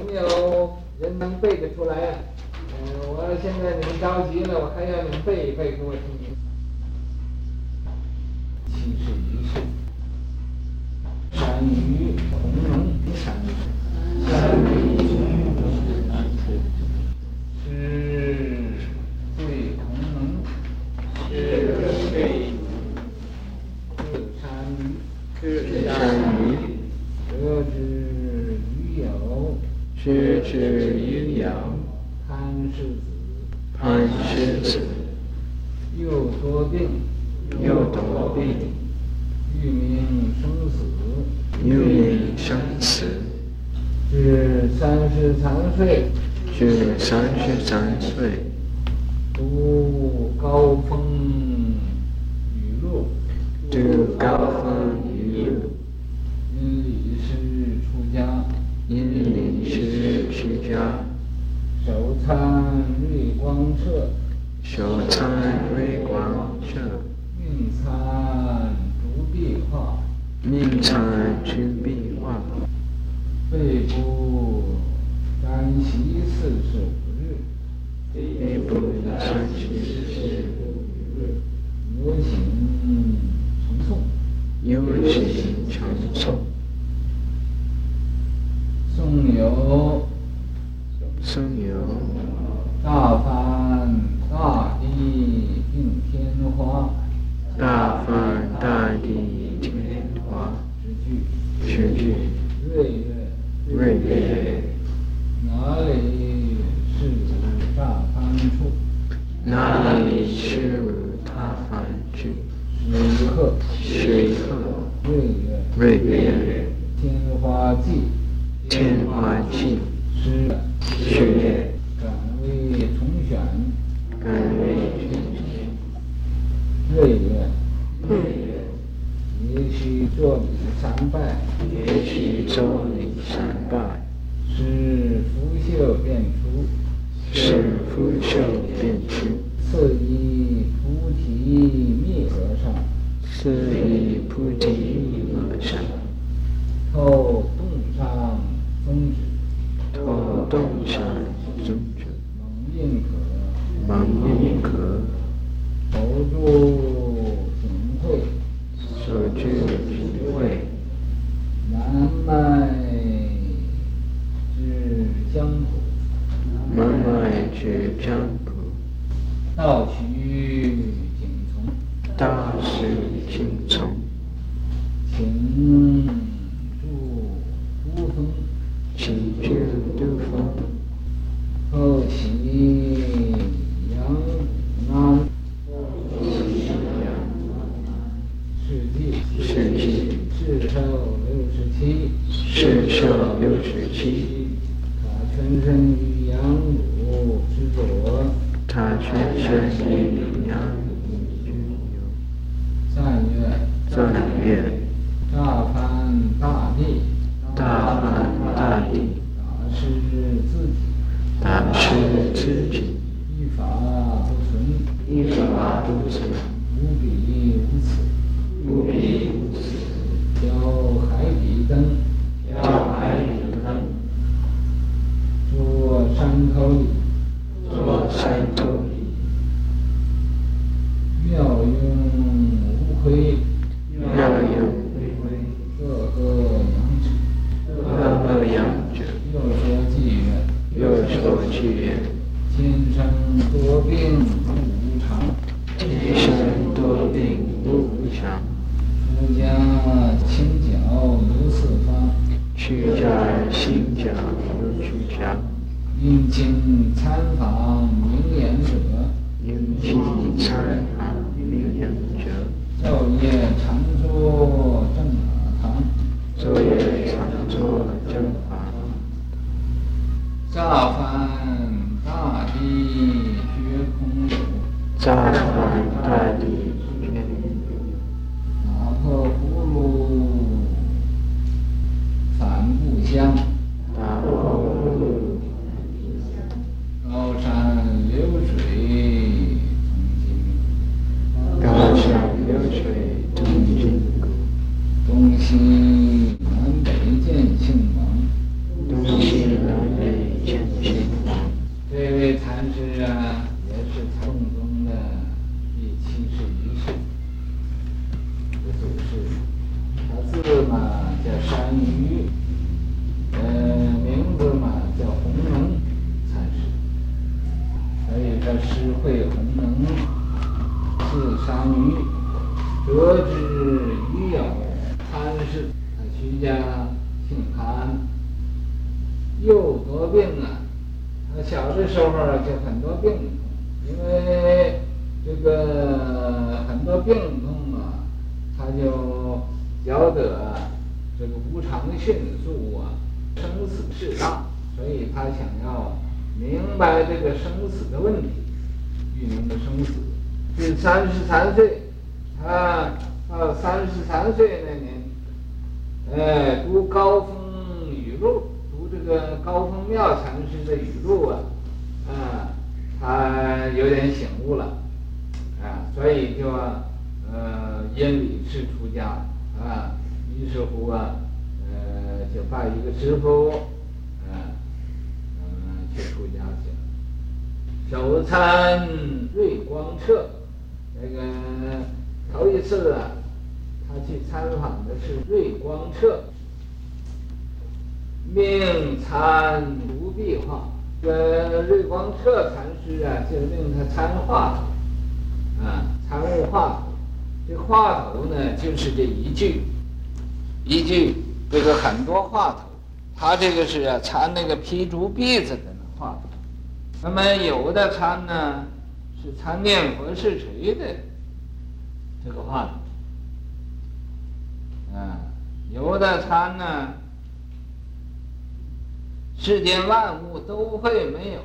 有没有人能背得出来啊？嗯，我现在你们着急了，我还要你们背一背给我听听。七十一岁，善于从容，善善于从容，是最同能，是最是善于，是善于，得之于有，失之阴阳，潘氏子，潘氏子，又多病，又多病，欲明生死，欲明生死，至三十三岁，至三十三岁，读高风雨露，读高风雨露，因李氏出家，因家，首参瑞光社，首参瑞光社，命参竹壁画，命参竹壁画，背部沾习四十五日，背部沾习四十五日，有请呈诵，有请呈诵，颂有，哪里是大梵处？哪里是大梵处？以菩提密和尚，是以菩提请师自己，一法不存，一法不存，无比无此，无比病不无常，出家清皎如四方，出家清皎如出家，应请参访明眼者，应请参访明眼者，昼夜常坐正法堂，昼夜常坐正法堂，大梵大帝觉空有，大梵大帝返师会弘农，是山雨，得之于有禅师，他居家姓韩，又得病啊。他小的时候就很多病痛，因为这个很多病痛啊，他就晓得这个无常的迅速啊，生死事大，所以他想要明白这个生死的问题，遇明的生死。是三十三岁，他到三十三岁那年，哎，读高峰语录。读这个高峰妙禅师的语录啊，啊，他有点醒悟了，啊，所以就呃因礼师出家啊，于是乎啊，呃就拜一个师傅，啊，嗯去出家去了。首参瑞光彻，那个头一次啊，他去参访的是瑞光彻。命参独壁画，这瑞光彻禅师啊，就命他参话头，啊，参悟话头。这话头呢，就是这一句，一句这个很多话头。他这个是啊，参那个劈竹篦子的。那么有的参呢，是参念佛势锤的这个话，啊，有的参呢。世间万物都会没有，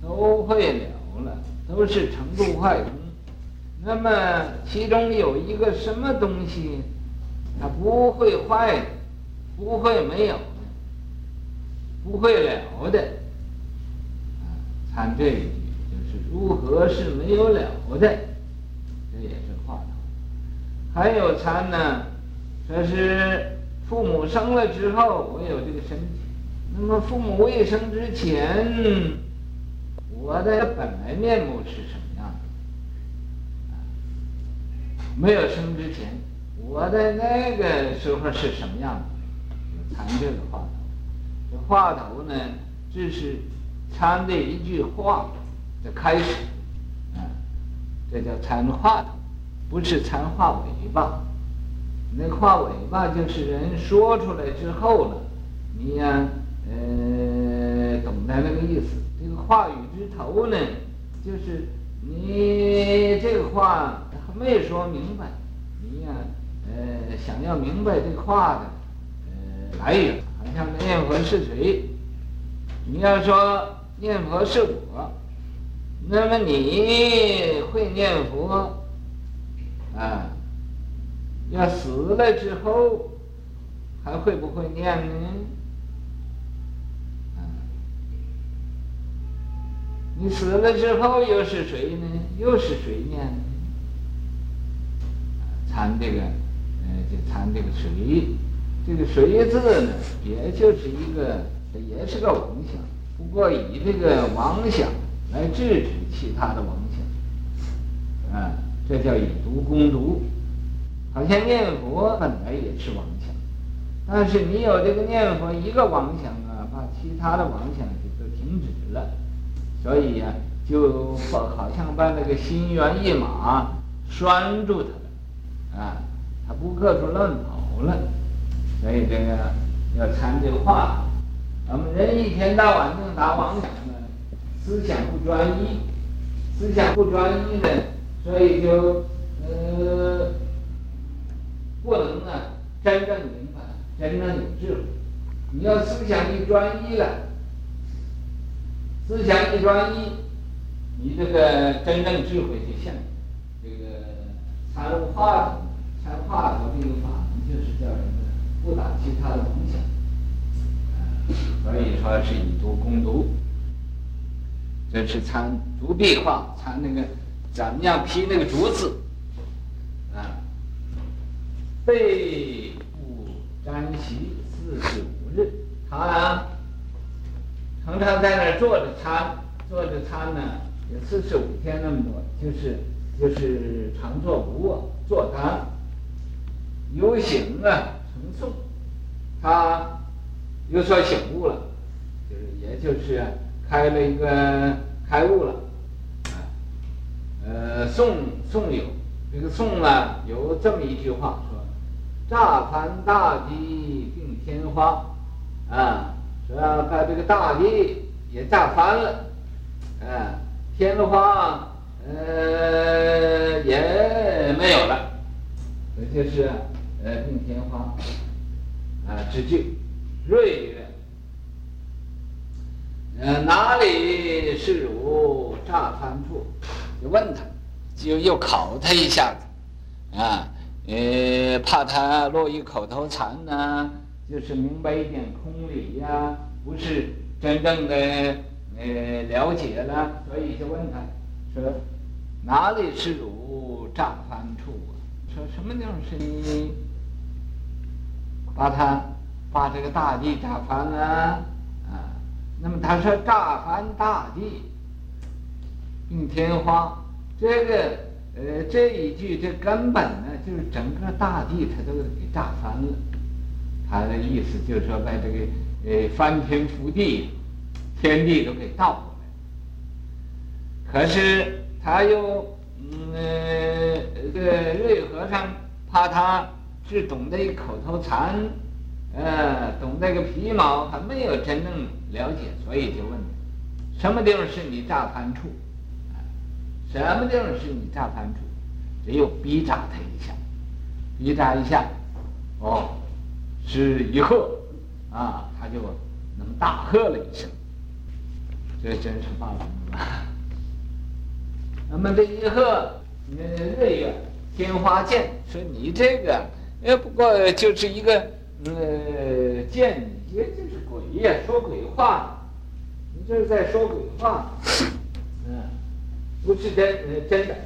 都会了了，都是成住坏空。那么其中有一个什么东西，它不会坏的，不会没有的，不会了的。啊，参这一句就是如何是没有了的，这也是话头。还有参呢，说是父母生了之后，我有这个身体。那么父母未生之前，我的本来面目是什么样的？没有生之前，我在那个时候是什么样的？参这个话头，这话头呢，这是参的一句话的开始，啊，这叫参话头，不是参话尾巴。那话尾巴就是人说出来之后了，你呀。呃，懂得那个意思。这个话语之头呢，就是你这个话还没说明白，你呀，呃，想要明白这个话的呃来源，好像念佛是谁？你要说念佛是我，那么你会念佛啊？要死了之后还会不会念呢？你死了之后又是谁呢？又是谁念呢？参这个，呃，就参这个谁，这个谁字呢，也就是一个，也是个妄想，不过以这个妄想来制止其他的妄想，啊，这叫以毒攻毒。好像念佛本来也是妄想，但是你有这个念佛一个妄想啊，把其他的妄想就都停止了。所以呀、啊，就好像把那个心猿意马拴住他了，啊，他不各处乱跑了。所以这个要参这个话，我们人一天到晚净打妄想呢，思想不专一，思想不专一呢，所以就呃不能啊真正明白，真正有智慧。你要思想一专一了。思想一专一，你这个真正智慧就现。这个参悟话头，参话头这个法就是叫什么呢？不打其他的妄想。所以说是以毒攻毒。这是参竹壁画，参那个怎么样劈那个竹子啊？背部沾席四十五日，他。常常在那儿坐着参，坐着参呢，有四十五天那么多，就是就是常坐不卧，坐单。游行啊，成宋，他有所醒悟了，就是也就是开了一个开悟了，啊，呃，宋宋有这个宋呢有这么一句话说，乍翻大地并天花，啊，说把这个大地也炸翻了，啊，天花。呃，也没有了，这就是呃并天花啊之句。锐曰：呃，哪里是汝乍翻处？就问他，就又考他一下子，啊，呃，怕他落于口头禅呢，就是明白一点空理呀、不是真正的呃了解了，所以就问他说。哪里是汝乍翻处啊？说什么地方是你把它把这个大地炸翻了啊？那么他说炸翻大地并天花，这个呃这一句这根本呢就是整个大地它都给炸翻了。他的意思就是说把这个呃翻天覆地，天地都给倒过来。可是。他又，嗯，这个瑞和尚怕他只懂得一口头禅，呃，懂那个皮毛，还没有真正了解，所以就问：什么地方是你炸翻处？什么地方是你炸翻处？只有逼炸他一下，逼炸一下，哦，是一喝，啊，他就那么大喝了一声，这真是棒了。那么这一喝，呃，锐曰天花剑，说你这个，呃，不过就是一个，呃，见你，也就是鬼呀，说鬼话，你这是在说鬼话，嗯，不是真，呃，真的，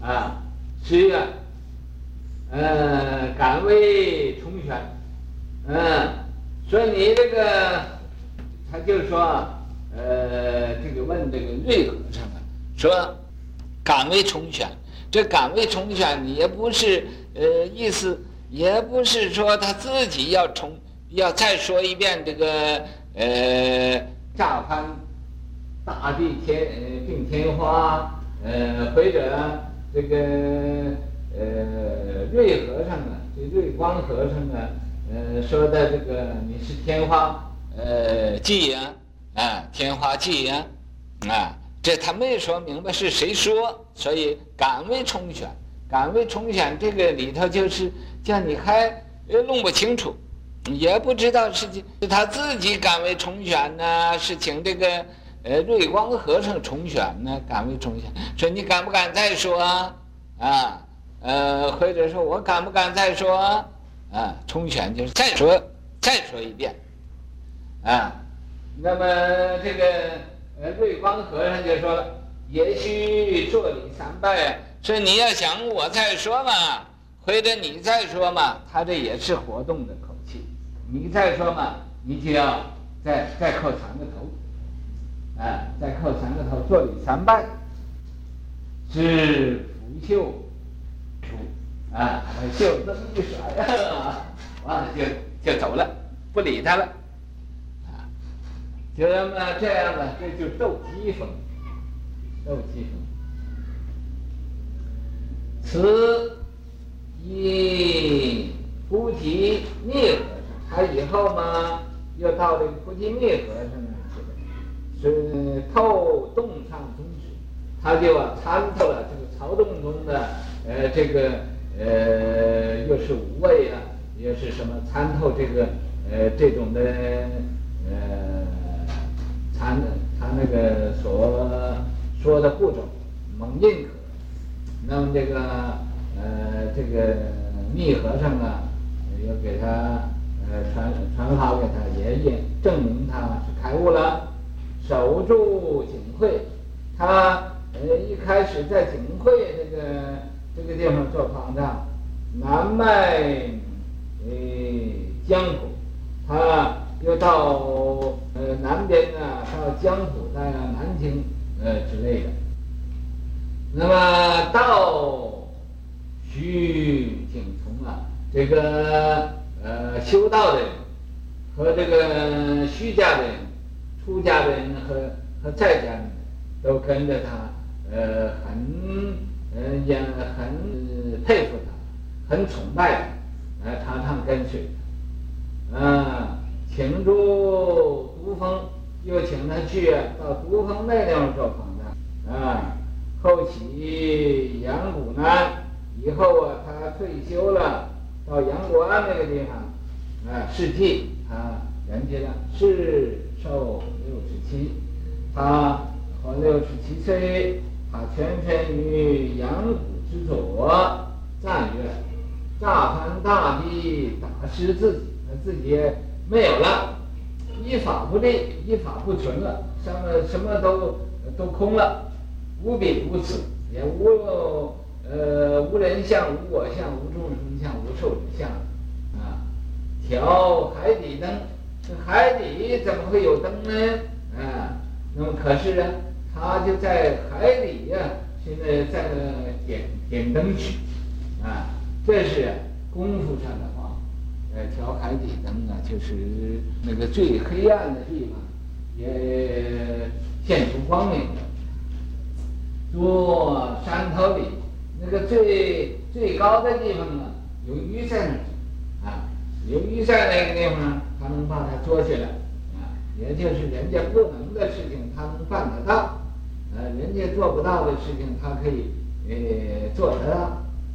啊，十月，呃，敢为重选，嗯，说你这个，他就说，呃，这个问这个瑞和尚啊，说。敢为重选，这敢为重选，也不是呃意思，也不是说他自己要重，要再说一遍这个呃炸翻大地天呃并天花呃或者这个呃瑞和尚啊，这瑞光和尚啊呃说的这个你是天花呃记呀啊天花记呀啊。这他没说明白是谁说，所以敢为重选，敢为重选这个里头就是叫你还弄不清楚，也不知道是是他自己敢为重选呢，是请这个呃瑞光和尚重选呢？敢为重选，说你敢不敢再说啊？啊，呃，或者说我敢不敢再说啊？啊，重选就是再说，再说一遍，啊，那么这个。呃，瑞光和尚就说了：“也许做礼三拜，是你要想我再说嘛，或者你再说嘛，他这也是活动的口气。你再说嘛，你就要再再叩三个头，啊，再叩三个头，做礼三拜，是拂袖出，啊，袖子一甩呀，完了就就走了，不理他了。”就那么这样的，这就斗机锋，斗机锋。此一菩提密和尚，他以后嘛，又到这个菩提密和尚那去了，是透洞上宗旨，他就啊参透了这个曹洞宗的，呃，这个呃，又是无畏啊，又是什么参透这个呃这种的呃。他他那个所说的步骤，蒙印可，那么这个呃这个密和尚啊，要给他呃传传法给他爷爷，证明他是开悟了，守住景会，他呃一开始在景会这个这个地方做方丈，南迈呃江浦，他又到。呃，南边呢，到江浦，到南京，呃之类的。那么到徐景从啊，这个呃修道的人和这个虚家的人、出家的人和和在家的人都跟着他，呃，很呃也很佩服他，很崇拜他，呃，常常跟随他，啊，请住独峰，又请他去到独峰那地方做访谈，啊，后起阳谷呢，以后啊，他退休了，到阳谷安那个地方，啊，事迹啊，圆寂了，是寿六十七，他活六十七岁，他全身于阳谷之左，赞曰：乍梵大帝大失自己，他自己没有了，一法不立，一法不存了，什么什么都都空了，无彼无此，也无。呃，无人相，无我相，无众生相，无寿者相，啊，调海底灯，这海底怎么会有灯呢？啊，那么可是呢，他就在海底呀、现在在那点点灯去，啊，这是功夫上的话，呃，调海底灯啊，就是那个最黑暗的地方，也现出光明，坐山头里。那个最最高的地方呢，有鱼在那，啊，有鱼在那个地方呢，他能把它捉起来，啊，也就是人家不能的事情，他能办得到，呃，人家做不到的事情，他可以呃做得到，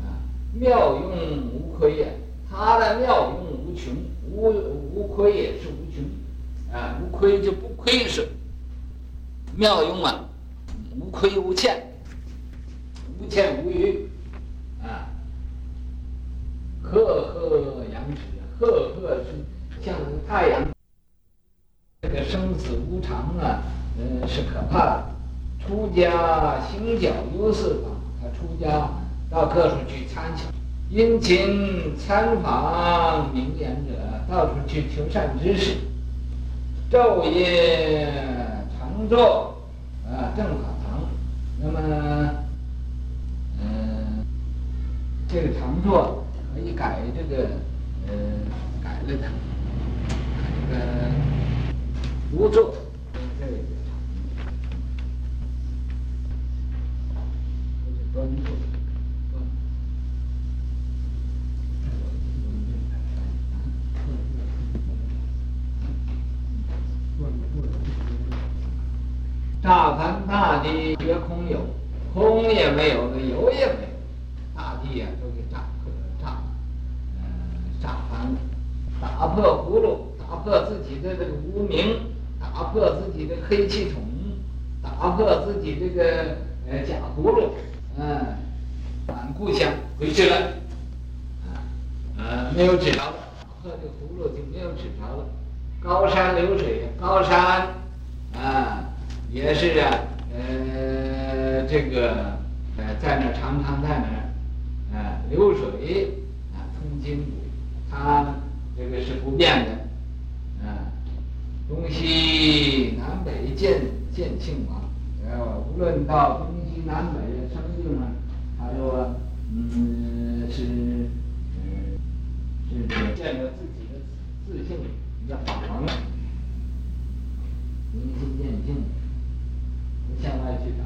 啊，妙用无亏也，他的妙用无穷，无无亏也是无穷，啊，无亏就不亏损，妙用啊，无亏无欠。无欠无余，啊，赫赫扬指，赫赫是像太阳。这个生死无常啊，嗯，是可怕的。出家行脚忧四方，他出家到各处去参求，殷勤参访明眼者，到处去求善知识，昼夜常坐啊正法堂，那么。嗯这个长座可以改这个，呃，改了它，改个无坐，这个端坐，乍梵大帝皆空有，空也没有，有也没有。大地呀，都给炸破了，炸，嗯，炸翻了，打破葫芦，打破自己的这个无明，打破自己的黑气筒，打破自己这个呃假葫芦，嗯，返故乡回去了，啊，呃，没有纸条了，打破这个葫芦就没有纸条了。高山流水，高山，也是啊，呃，这个呃，在那常常在那。啊，流水啊，通筋骨，它这个是不变的。啊，东西南北见见庆王，呃，无论到东西南北的生命啊，还有嗯是嗯是见到自己的自性叫法王，明心见性，alternativa.